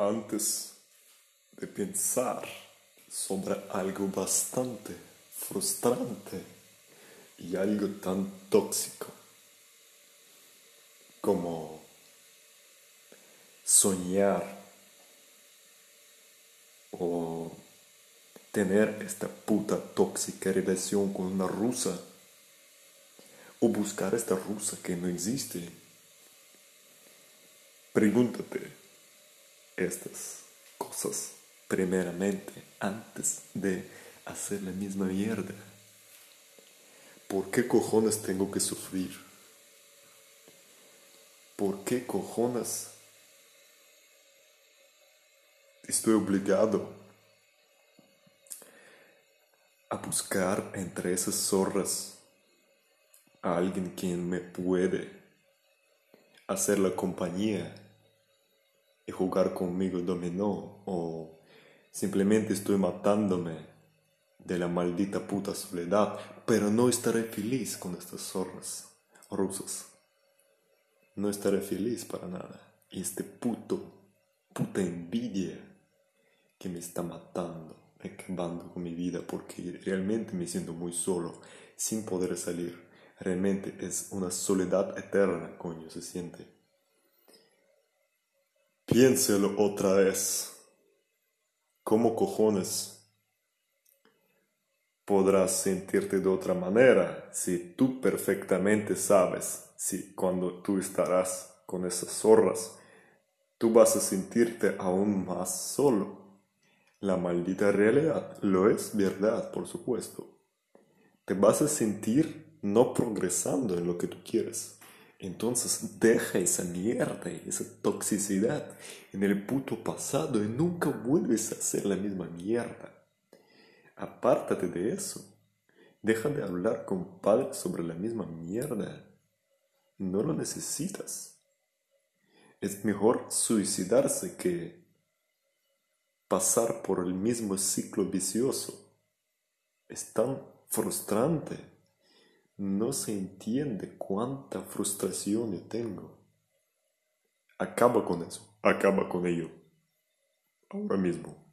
antes de pensar sobre algo bastante frustrante y algo tan tóxico como soñar o tener esta puta tóxica relación con una rusa o buscar esta rusa que no existe. Pregúntate estas cosas primeramente antes de hacer la misma mierda. ¿Por qué cojones tengo que sufrir? ¿Por qué cojones estoy obligado a buscar entre esas zorras a alguien quien me puede hacer la compañía y jugar conmigo dominó o simplemente estoy matándome de la maldita puta soledad, pero no estaré feliz con estas zorras rusas. No estaré feliz para nada. Y este puto, puta envidia que me está matando, acabando con mi vida, porque realmente me siento muy solo, sin poder salir. Realmente es una soledad eterna, coño, se siente. Piénselo otra vez. ¿Cómo cojones podrás sentirte de otra manera si tú perfectamente sabes si cuando tú estarás con esas zorras, tú vas a sentirte aún más solo? La maldita realidad lo es verdad, por supuesto. Te vas a sentir no progresando en lo que tú quieres. Entonces deja esa mierda esa toxicidad en el puto pasado y nunca vuelves a hacer la misma mierda. Apártate de eso. Deja de hablar con padres sobre la misma mierda. No lo necesitas. Es mejor suicidarse que pasar por el mismo ciclo vicioso. Es tan frustrante. No se entiende cuánta frustración yo tengo. Acaba con eso. Acaba con ello. Ahora mismo.